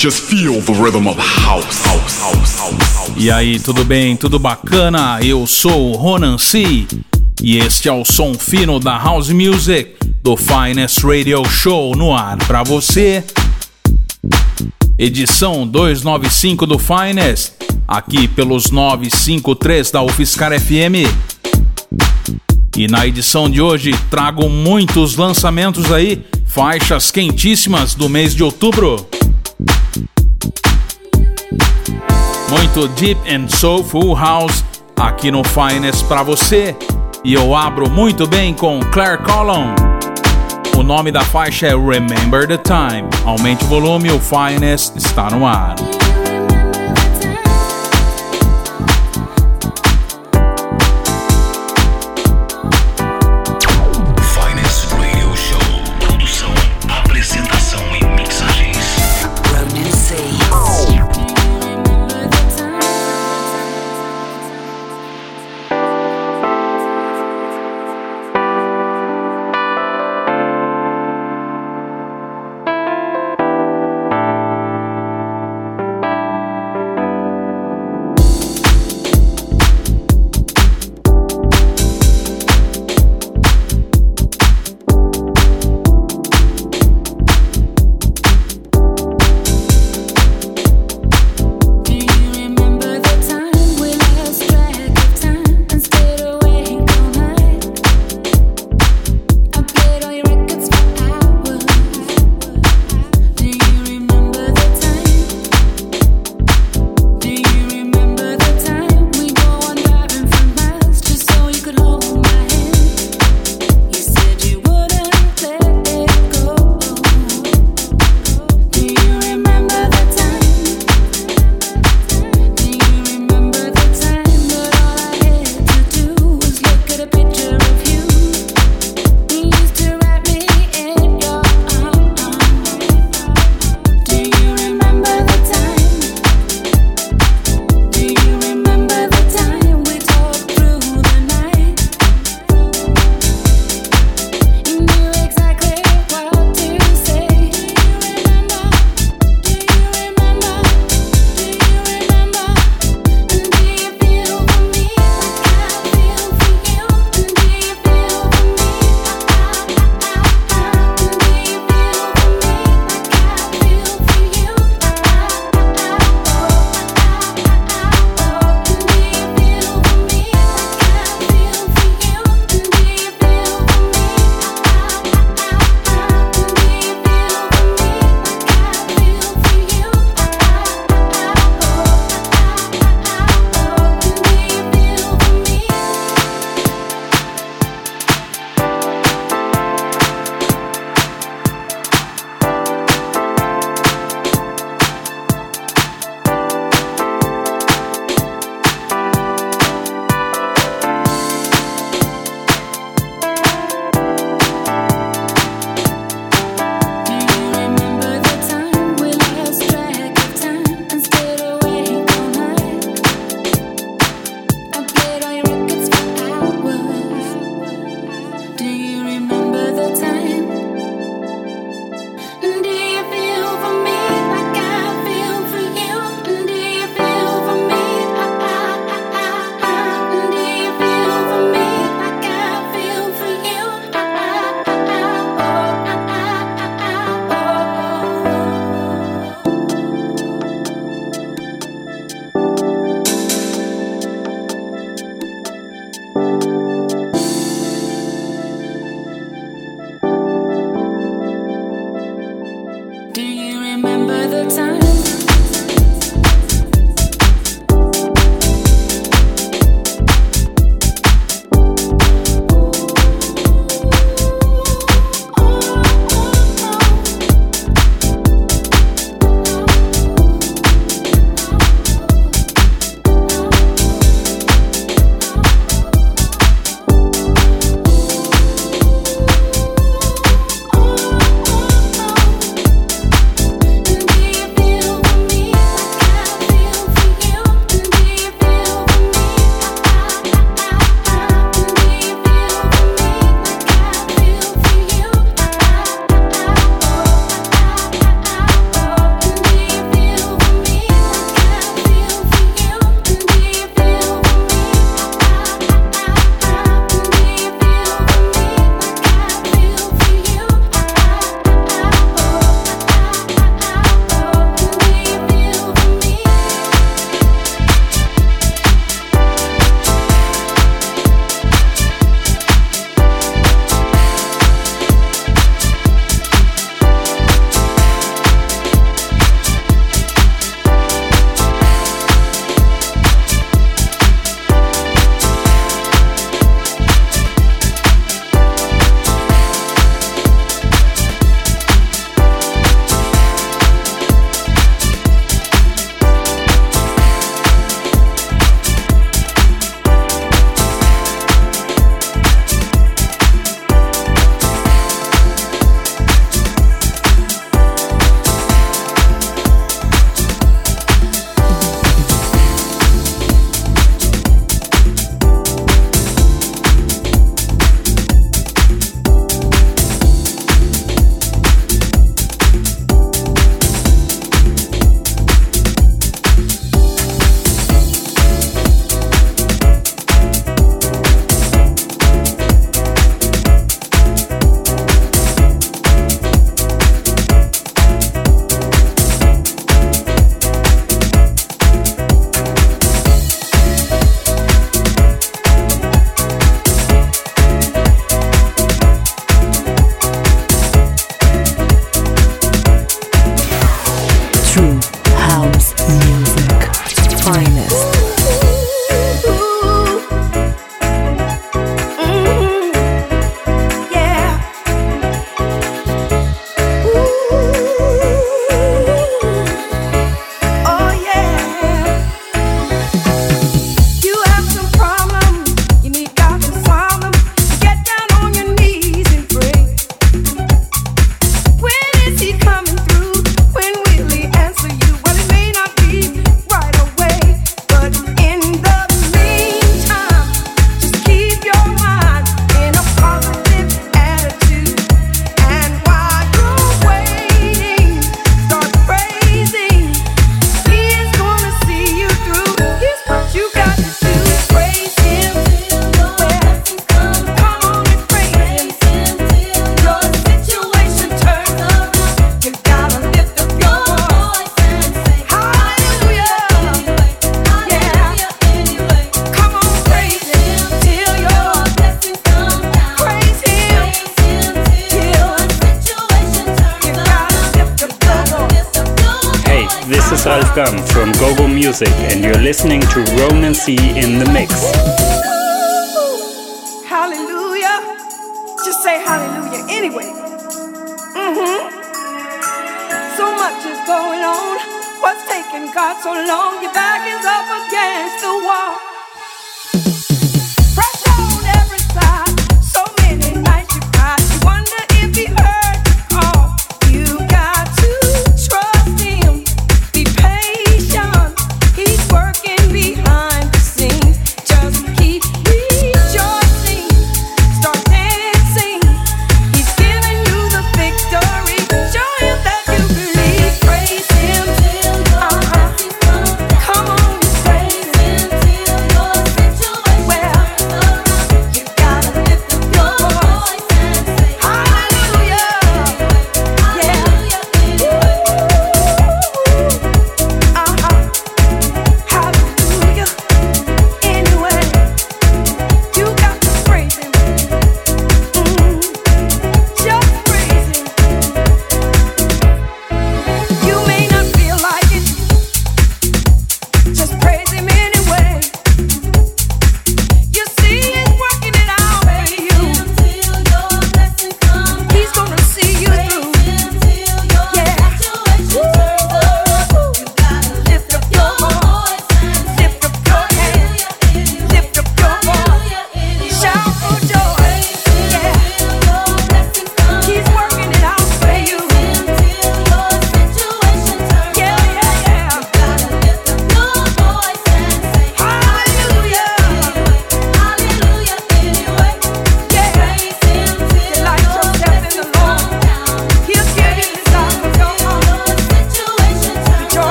Just feel the rhythm of house, house, house, house. E aí, tudo bem? Tudo bacana? Eu sou o Ronan C. E este é o som fino da House Music do Finest Radio Show no ar para você. Edição 295 do Finest, aqui pelos 953 da UFSCar FM. E na edição de hoje trago muitos lançamentos aí, faixas quentíssimas do mês de outubro. Muito deep and soulful house aqui no Finest para você. E eu abro muito bem com Claire Collum. O nome da faixa é Remember the Time. Aumente o volume, o Finest está no ar.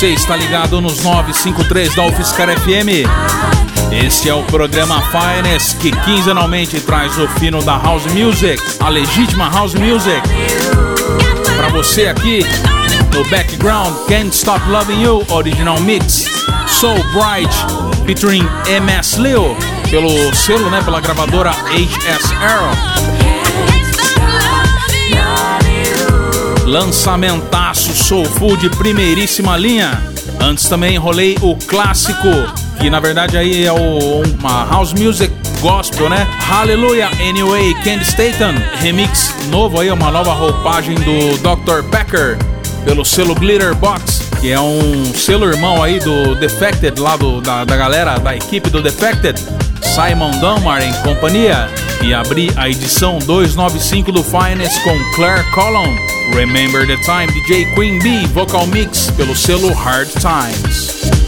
Você está ligado nos 953 da UFSCar FM. Este é o programa Finest que quinzenalmente traz o fino da House Music, a legítima House Music. Para você aqui no background, Can't Stop Loving You, original mix, So Bright, featuring MS Leo, pelo selo, né, pela gravadora HSR. Lançamentaço Soulful de primeiríssima linha. Antes também rolei o clássico, que na verdade aí é o, uma house music gospel, né? Hallelujah Anyway, Candy Staten. Remix novo aí, uma nova roupagem do Dr. Packer pelo selo Glitter Box, que é um selo irmão aí do Defected, lá do, da, da galera, da equipe do Defected. Simon Dunmar em companhia. E abri a edição 295 do Finest com Claire Collum. Remember the Time, DJ Queen Bee, vocal mix pelo selo Hard Times.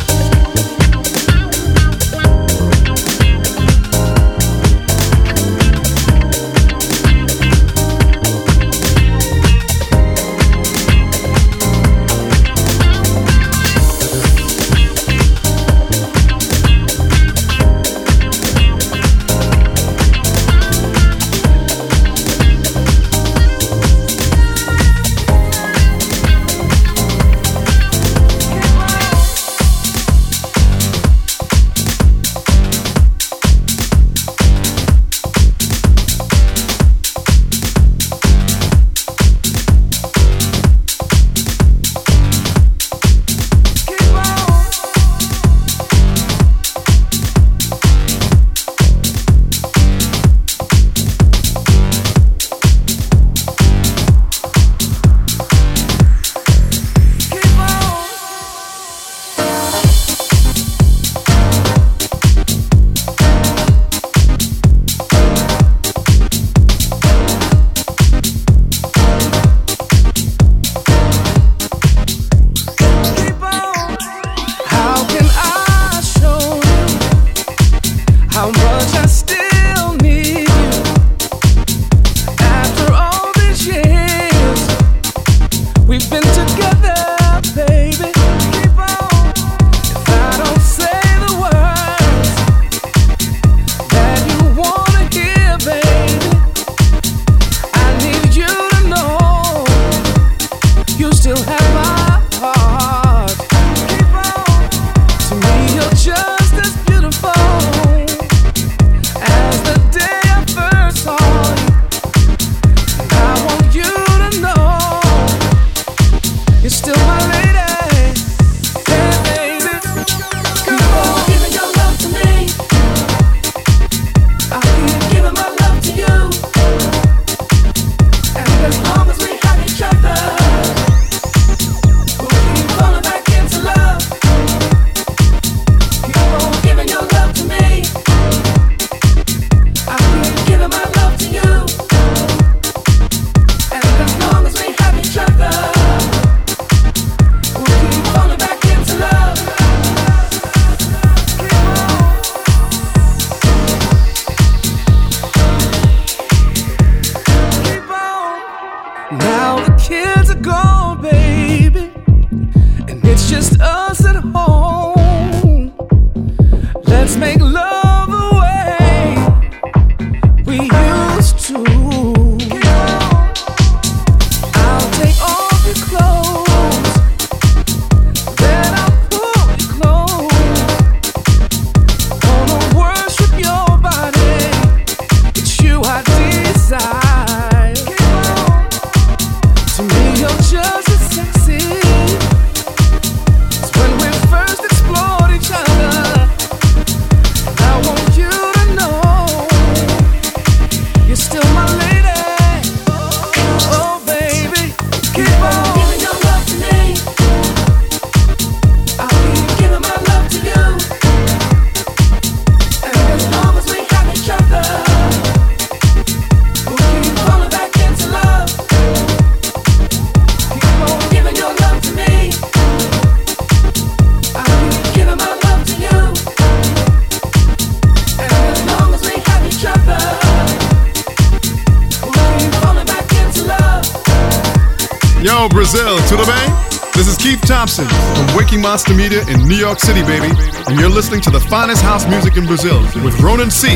Thompson from Waking Monster Media in New York City, baby. And you're listening to the finest house music in Brazil with Ronan C.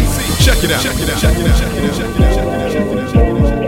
Check it out. Check it out. Check it out. Check it out. Check it out. Muito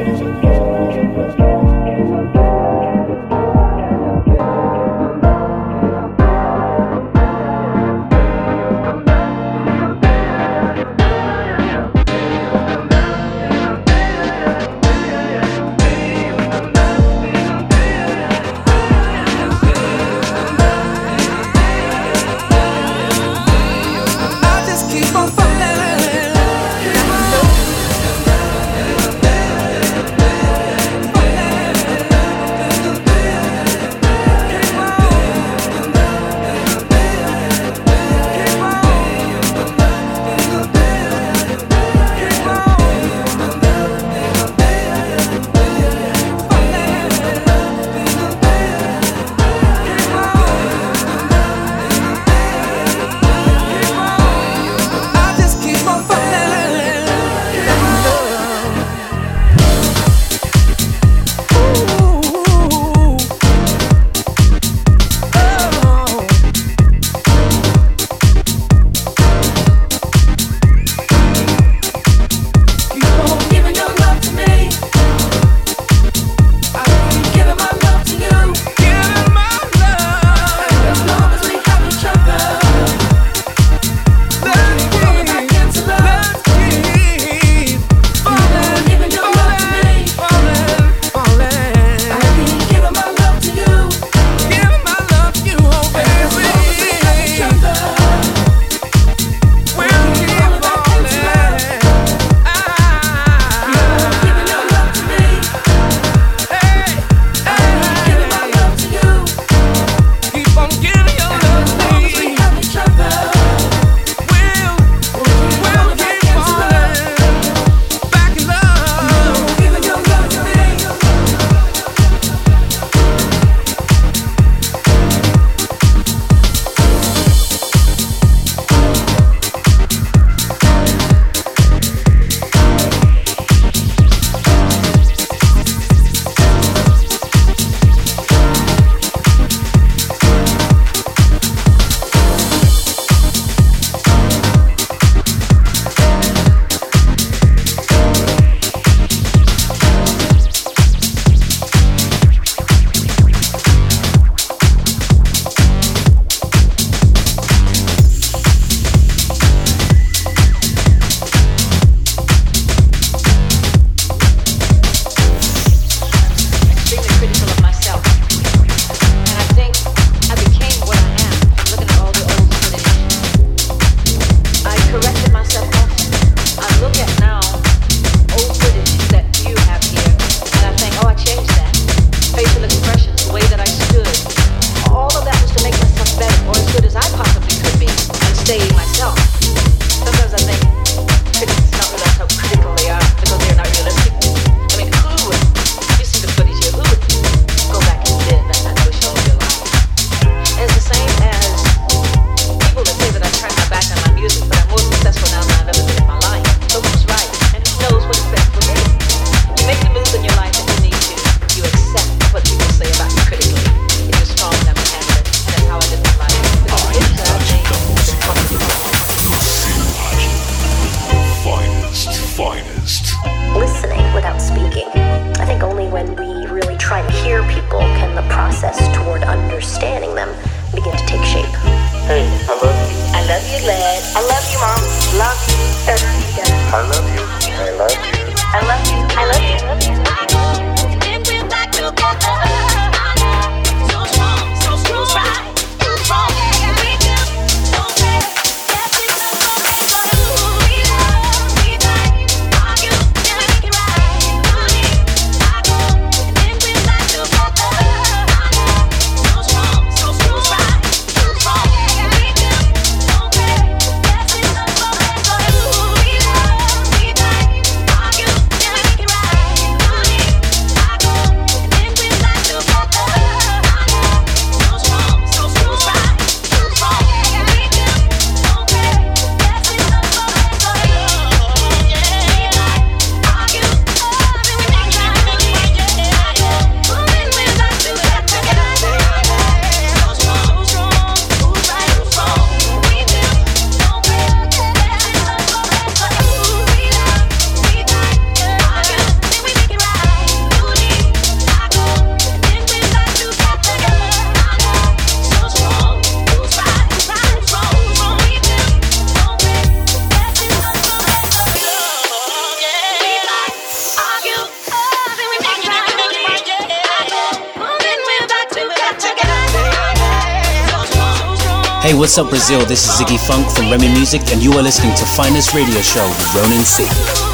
What's up, Brazil? This is Ziggy Funk from Remy Music, and you are listening to Finest Radio Show with Ronin C.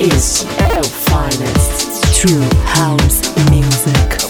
is finest true house music.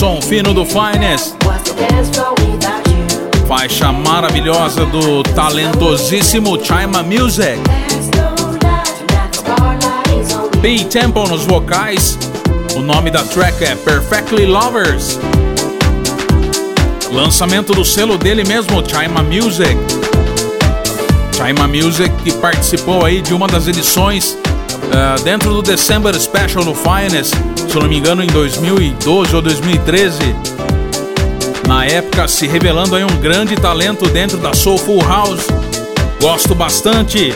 Som fino do Finest. Faixa maravilhosa do talentosíssimo Chima Music. B Temple nos vocais. O nome da track é Perfectly Lovers. Lançamento do selo dele mesmo, Chima Music. Chima Music que participou aí de uma das edições uh, dentro do December Special no Finest, se não me engano em 2012 ou 2013. Na época se revelando aí um grande talento dentro da Soulful House. Gosto bastante.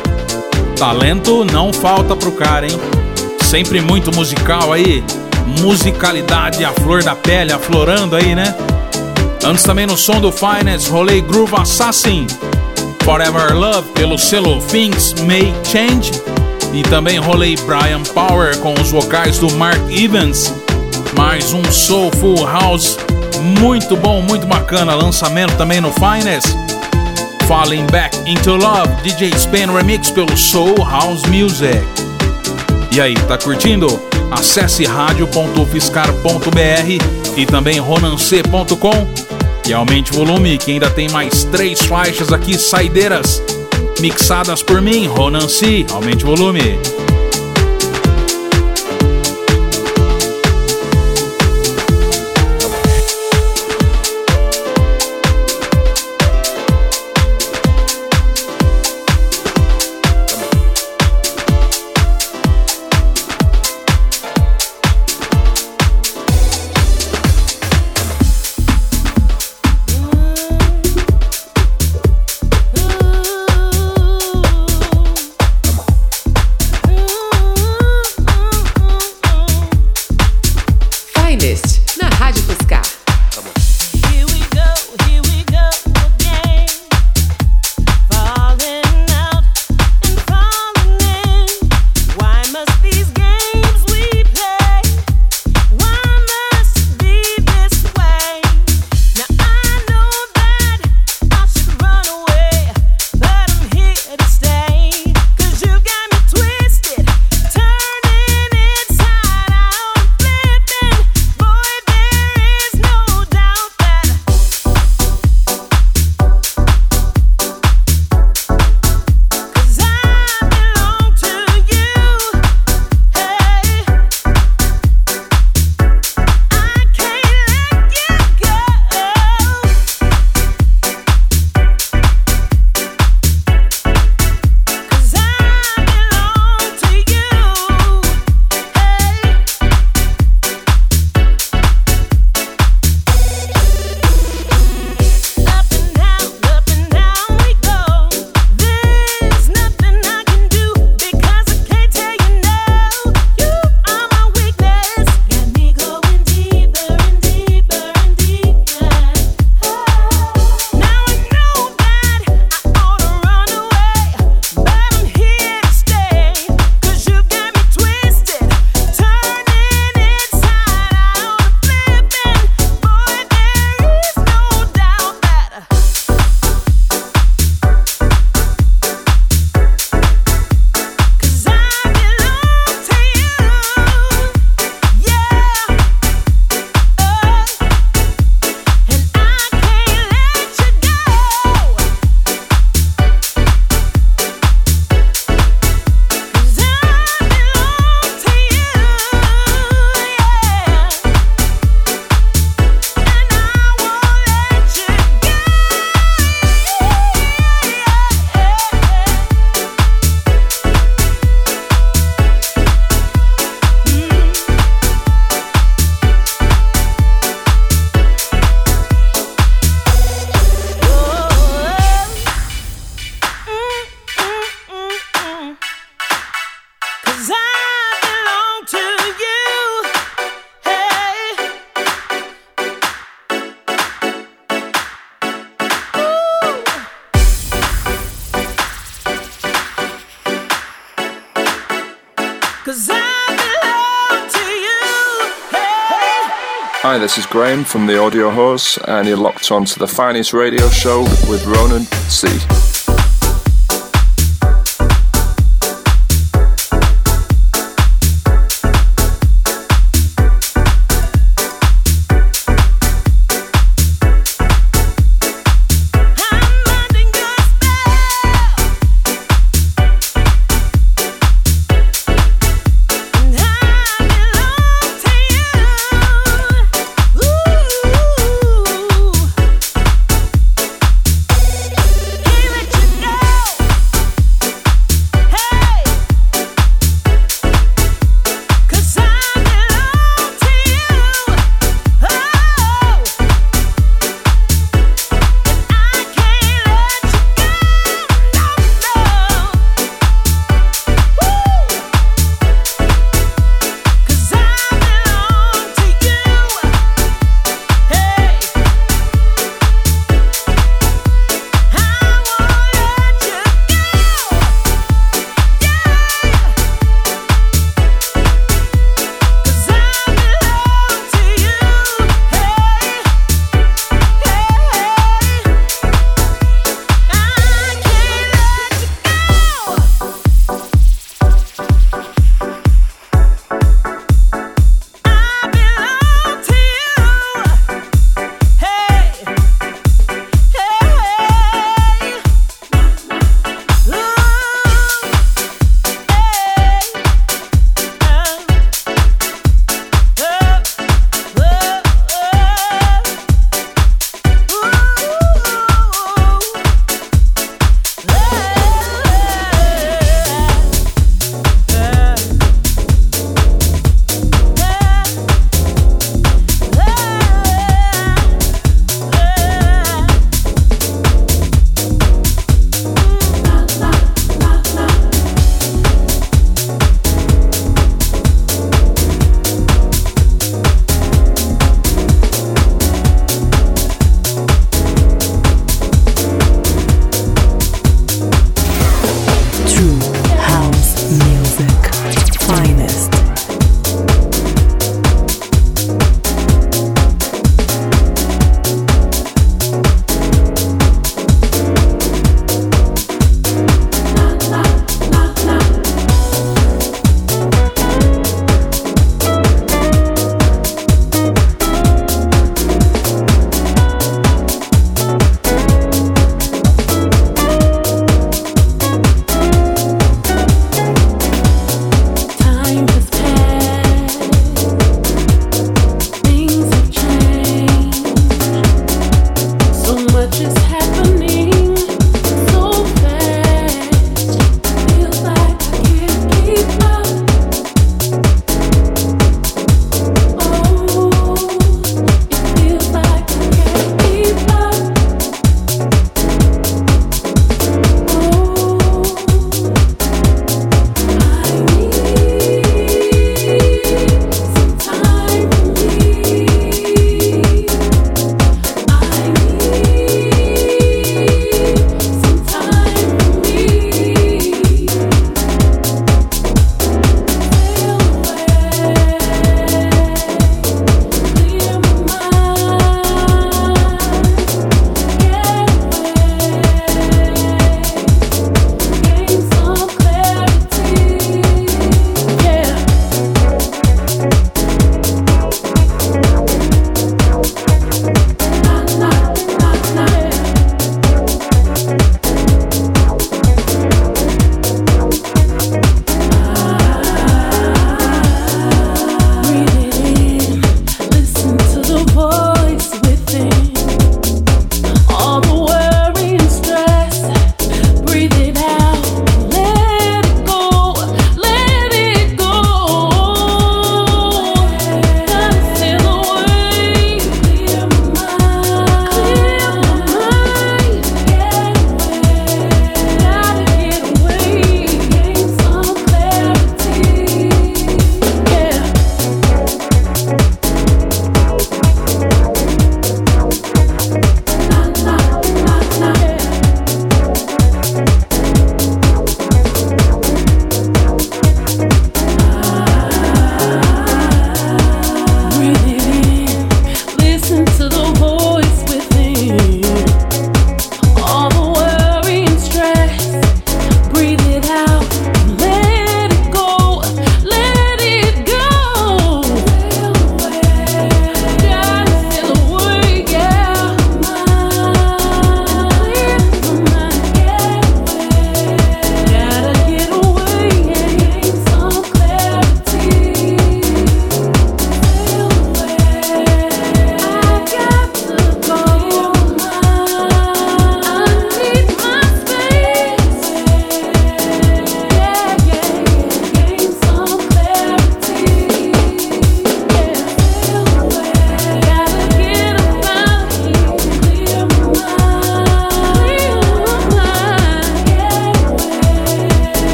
Talento não falta pro cara, hein? Sempre muito musical aí. Musicalidade, a flor da pele, aflorando aí, né? Antes também no som do Finest, rolei Groove Assassin. Forever Love pelo selo Things May Change. E também rolei Brian Power com os vocais do Mark Evans. Mais um Soulful House muito bom, muito bacana. Lançamento também no Finest. Falling Back Into Love, DJ Span Remix pelo Soul House Music. E aí, tá curtindo? Acesse radio.fiscar.br e também ronance.com e aumente o volume que ainda tem mais três faixas aqui saideiras mixadas por mim, Ronancy. Aumente o volume. This is Graham from the Audio Horse, and you're locked on to the finest radio show with Ronan C.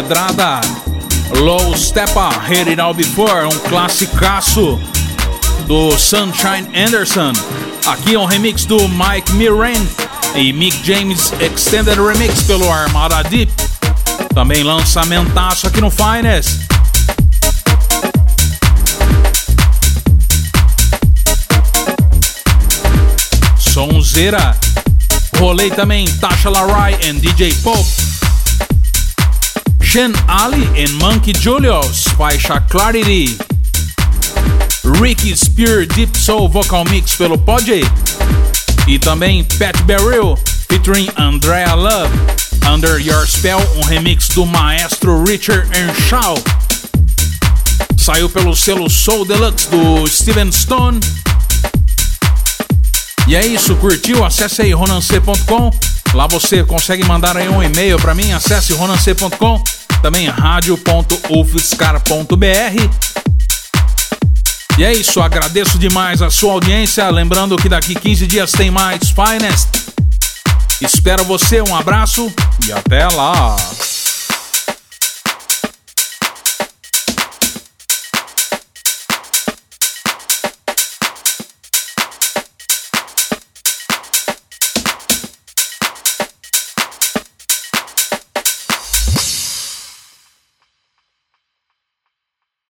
Pedrada Low Steppa Heard It All Before, um classicaço do Sunshine Anderson. Aqui é um remix do Mike Mirren e Mick James Extended Remix pelo Armada Deep. Também lançamentaço aqui no Finest. Sonzeira. Rolei também Tasha Larai e DJ Pop. Shen Ali e Monkey Julius, faixa Clarity. Ricky Spear Deep Soul Vocal Mix pelo Podjay. E também Pat Beryl featuring Andrea Love. Under Your Spell, um remix do maestro Richard Earnshaw. Saiu pelo selo Soul Deluxe do Steven Stone. E é isso, curtiu? Acesse aí ronancê.com. Lá você consegue mandar aí um e-mail para mim. Acesse ronancê.com. Também radio.ufscar.br. E é isso, agradeço demais a sua audiência. Lembrando que daqui 15 dias tem mais Finest. Espero você, um abraço e até lá!